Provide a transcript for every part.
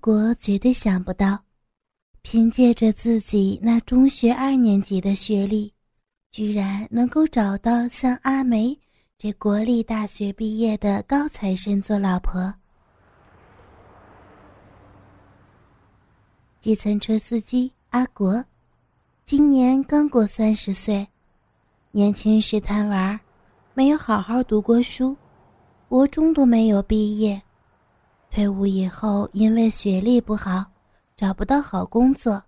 国绝对想不到，凭借着自己那中学二年级的学历，居然能够找到像阿梅这国立大学毕业的高材生做老婆。计程车司机阿国，今年刚过三十岁，年轻时贪玩，没有好好读过书，国中都没有毕业。退伍以后，因为学历不好，找不到好工作，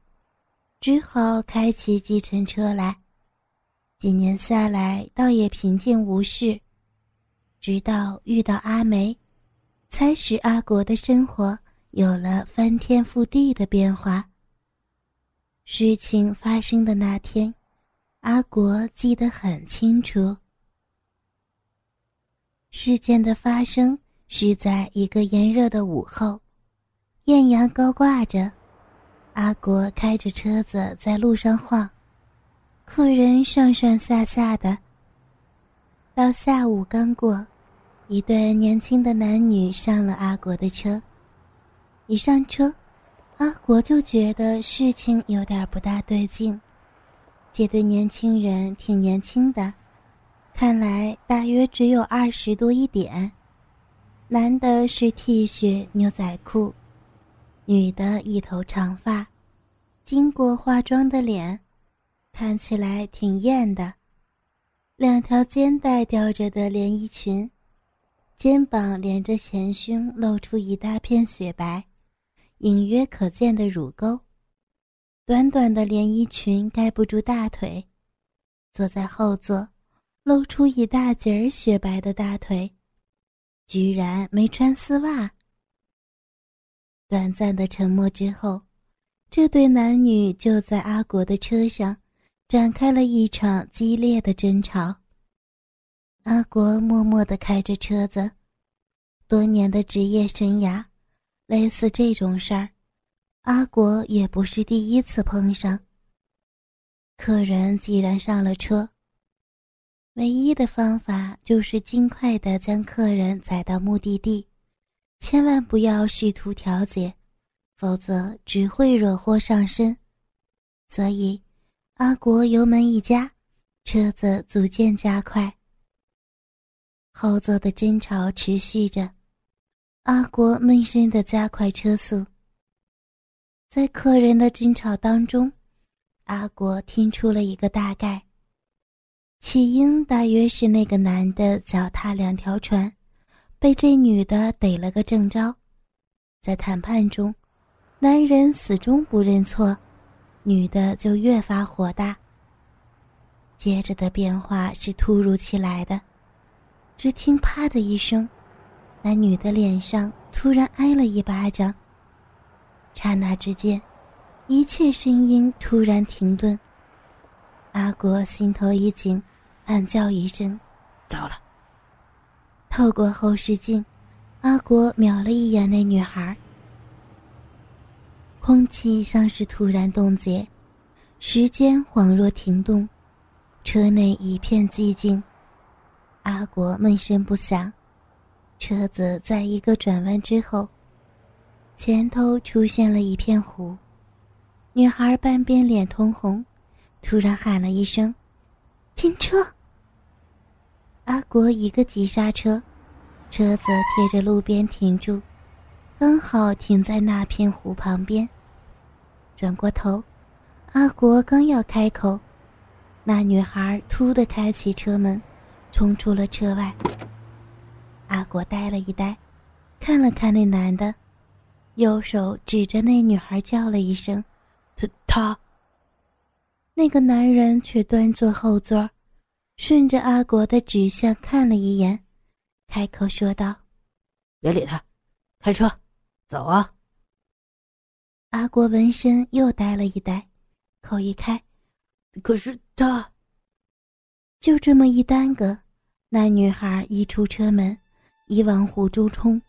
只好开起计程车来。几年下来，倒也平静无事。直到遇到阿梅，才使阿国的生活有了翻天覆地的变化。事情发生的那天，阿国记得很清楚。事件的发生。是在一个炎热的午后，艳阳高挂着，阿国开着车子在路上晃，客人上上下下的。到下午刚过，一对年轻的男女上了阿国的车。一上车，阿国就觉得事情有点不大对劲。这对年轻人挺年轻的，看来大约只有二十多一点。男的是 T 恤牛仔裤，女的一头长发，经过化妆的脸，看起来挺艳的。两条肩带吊着的连衣裙，肩膀连着前胸，露出一大片雪白，隐约可见的乳沟。短短的连衣裙盖不住大腿，坐在后座，露出一大截儿雪白的大腿。居然没穿丝袜。短暂的沉默之后，这对男女就在阿国的车上展开了一场激烈的争吵。阿国默默地开着车子，多年的职业生涯，类似这种事儿，阿国也不是第一次碰上。客人既然上了车。唯一的方法就是尽快的将客人载到目的地，千万不要试图调解，否则只会惹祸上身。所以，阿国油门一加，车子逐渐加快。后座的争吵持续着，阿国闷声的加快车速。在客人的争吵当中，阿国听出了一个大概。起因大约是那个男的脚踏两条船，被这女的逮了个正着。在谈判中，男人始终不认错，女的就越发火大。接着的变化是突如其来的，只听“啪”的一声，那女的脸上突然挨了一巴掌。刹那之间，一切声音突然停顿。阿国心头一紧。暗叫一声：“糟了！”透过后视镜，阿国瞄了一眼那女孩。空气像是突然冻结，时间恍若停顿，车内一片寂静。阿国闷声不响。车子在一个转弯之后，前头出现了一片湖。女孩半边脸通红，突然喊了一声：“停车！”阿国一个急刹车，车子贴着路边停住，刚好停在那片湖旁边。转过头，阿国刚要开口，那女孩突的开启车门，冲出了车外。阿国呆了一呆，看了看那男的，右手指着那女孩叫了一声：“他他。”那个男人却端坐后座。顺着阿国的指向看了一眼，开口说道：“别理他，开车，走啊！”阿国闻声又呆了一呆，口一开：“可是他……”就这么一耽搁，那女孩一出车门，已往湖中冲，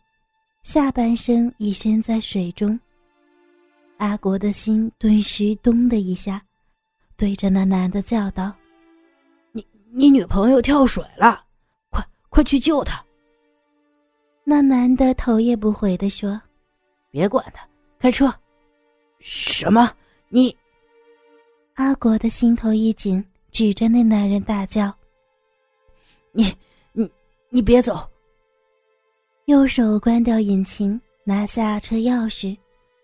下半身已身在水中。阿国的心顿时咚的一下，对着那男的叫道。你女朋友跳水了，快快去救她！那男的头也不回的说：“别管他，开车！什么？你？阿国的心头一紧，指着那男人大叫：“你，你，你别走！”右手关掉引擎，拿下车钥匙，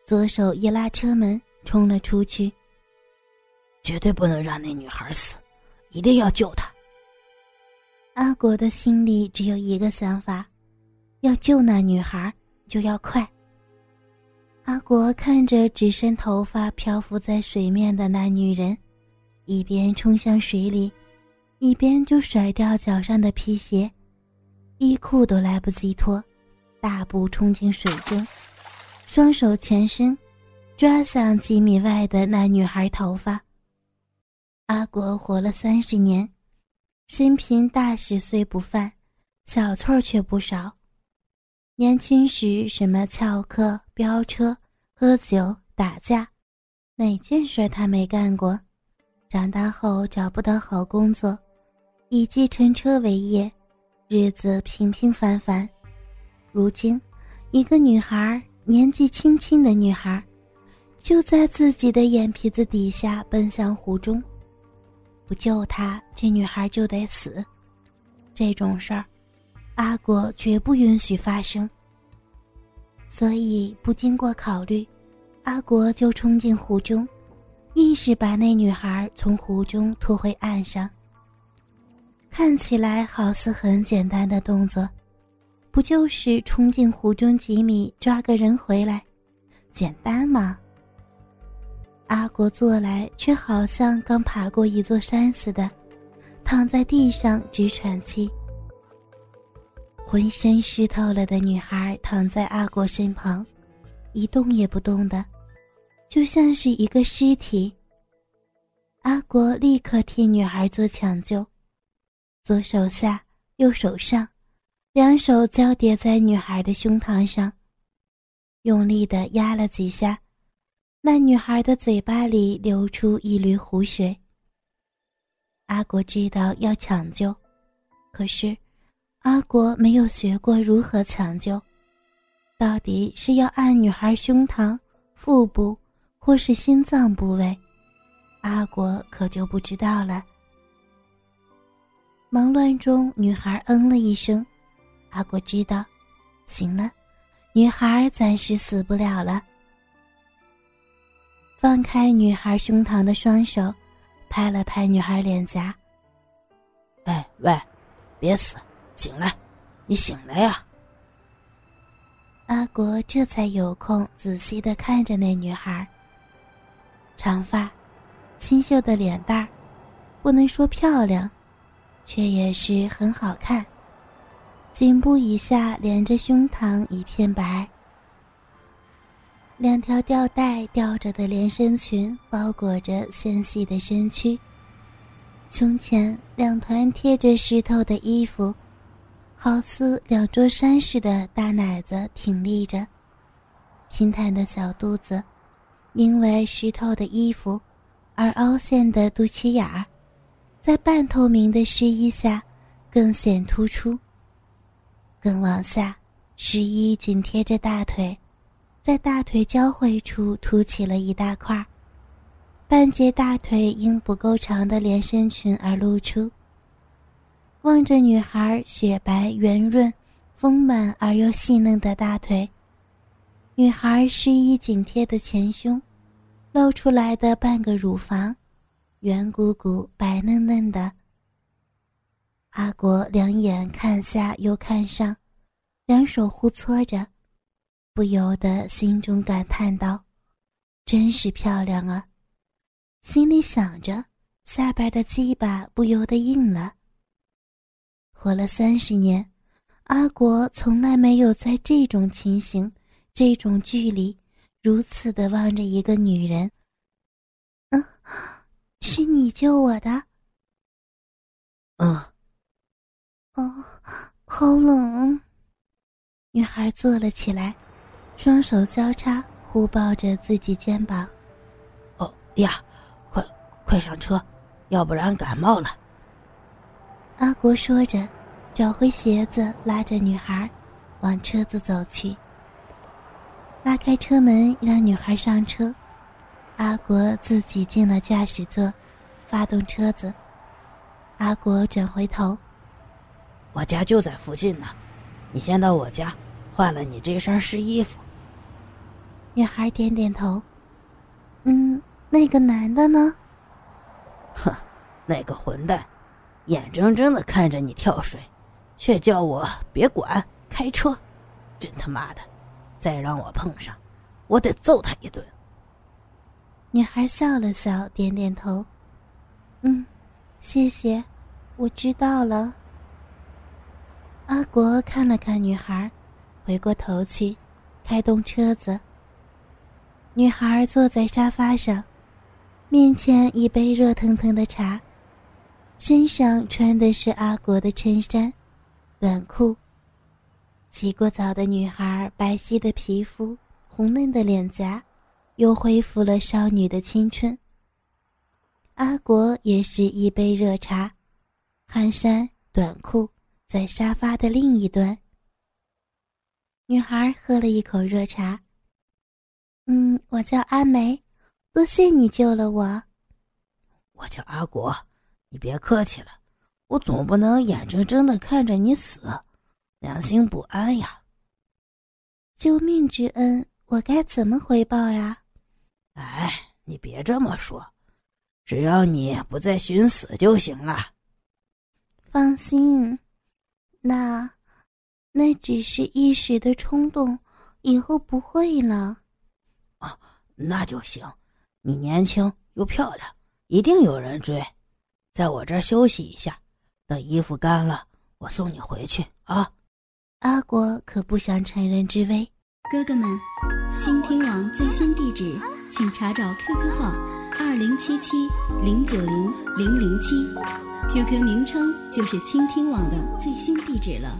左手一拉车门，冲了出去。绝对不能让那女孩死，一定要救她。阿国的心里只有一个想法：要救那女孩，就要快。阿国看着只剩头发漂浮在水面的那女人，一边冲向水里，一边就甩掉脚上的皮鞋，衣裤都来不及脱，大步冲进水中，双手前伸，抓向几米外的那女孩头发。阿国活了三十年，生平大事虽不犯，小错却不少。年轻时什么翘课、飙车、喝酒、打架，哪件事他没干过？长大后找不到好工作，以计程车为业，日子平平凡凡。如今，一个女孩，年纪轻轻的女孩，就在自己的眼皮子底下奔向湖中。不救她，这女孩就得死。这种事儿。阿果绝不允许发生，所以不经过考虑，阿国就冲进湖中，硬是把那女孩从湖中拖回岸上。看起来好似很简单的动作，不就是冲进湖中几米抓个人回来，简单吗？阿国坐来，却好像刚爬过一座山似的，躺在地上直喘气。浑身湿透了的女孩躺在阿国身旁，一动也不动的，就像是一个尸体。阿国立刻替女孩做抢救，左手下，右手上，两手交叠在女孩的胸膛上，用力的压了几下，那女孩的嘴巴里流出一缕湖水。阿国知道要抢救，可是。阿国没有学过如何抢救，到底是要按女孩胸膛、腹部，或是心脏部位，阿国可就不知道了。忙乱中，女孩嗯了一声，阿国知道，行了，女孩暂时死不了了。放开女孩胸膛的双手，拍了拍女孩脸颊：“哎喂，别死！”醒来，你醒了呀！阿国这才有空仔细的看着那女孩。长发，清秀的脸蛋儿，不能说漂亮，却也是很好看。颈部以下连着胸膛一片白，两条吊带吊着的连身裙包裹着纤细的身躯，胸前两团贴着湿透的衣服。好似两座山似的大奶子挺立着，平坦的小肚子，因为湿透的衣服而凹陷的肚脐眼儿，在半透明的湿衣下更显突出。更往下，湿衣紧贴着大腿，在大腿交汇处凸起了一大块，半截大腿因不够长的连身裙而露出。望着女孩雪白圆润、丰满而又细嫩的大腿，女孩湿衣紧贴的前胸，露出来的半个乳房，圆鼓鼓、白嫩嫩的。阿国两眼看下又看上，两手互搓着，不由得心中感叹道：“真是漂亮啊！”心里想着，下边的鸡巴不由得硬了。活了三十年，阿国从来没有在这种情形、这种距离，如此的望着一个女人。嗯，是你救我的。嗯。哦，好冷。女孩坐了起来，双手交叉互抱着自己肩膀。哦呀，快快上车，要不然感冒了。阿国说着，找回鞋子，拉着女孩往车子走去。拉开车门让女孩上车。阿国自己进了驾驶座，发动车子。阿国转回头：“我家就在附近呢，你先到我家换了你这身湿衣服。”女孩点点头：“嗯，那个男的呢？”“哼，那个混蛋，眼睁睁的看着你跳水，却叫我别管开车，真他妈的！再让我碰上，我得揍他一顿。”女孩笑了笑，点点头：“嗯，谢谢，我知道了。”阿国看了看女孩，回过头去，开动车子。女孩坐在沙发上，面前一杯热腾腾的茶，身上穿的是阿国的衬衫、短裤。洗过澡的女孩，白皙的皮肤，红嫩的脸颊。又恢复了少女的青春。阿国也是一杯热茶，汗衫短裤在沙发的另一端。女孩喝了一口热茶。嗯，我叫阿梅，多谢你救了我。我叫阿国，你别客气了，我总不能眼睁睁的看着你死，良心不安呀。救命之恩，我该怎么回报呀？哎，你别这么说，只要你不再寻死就行了。放心，那那只是一时的冲动，以后不会了。啊，那就行。你年轻又漂亮，一定有人追。在我这儿休息一下，等衣服干了，我送你回去啊。阿国可不想乘人之危。哥哥们，倾听网最新地址。请查找 QQ 号二零七七零九零零零七，QQ 名称就是倾听网的最新地址了。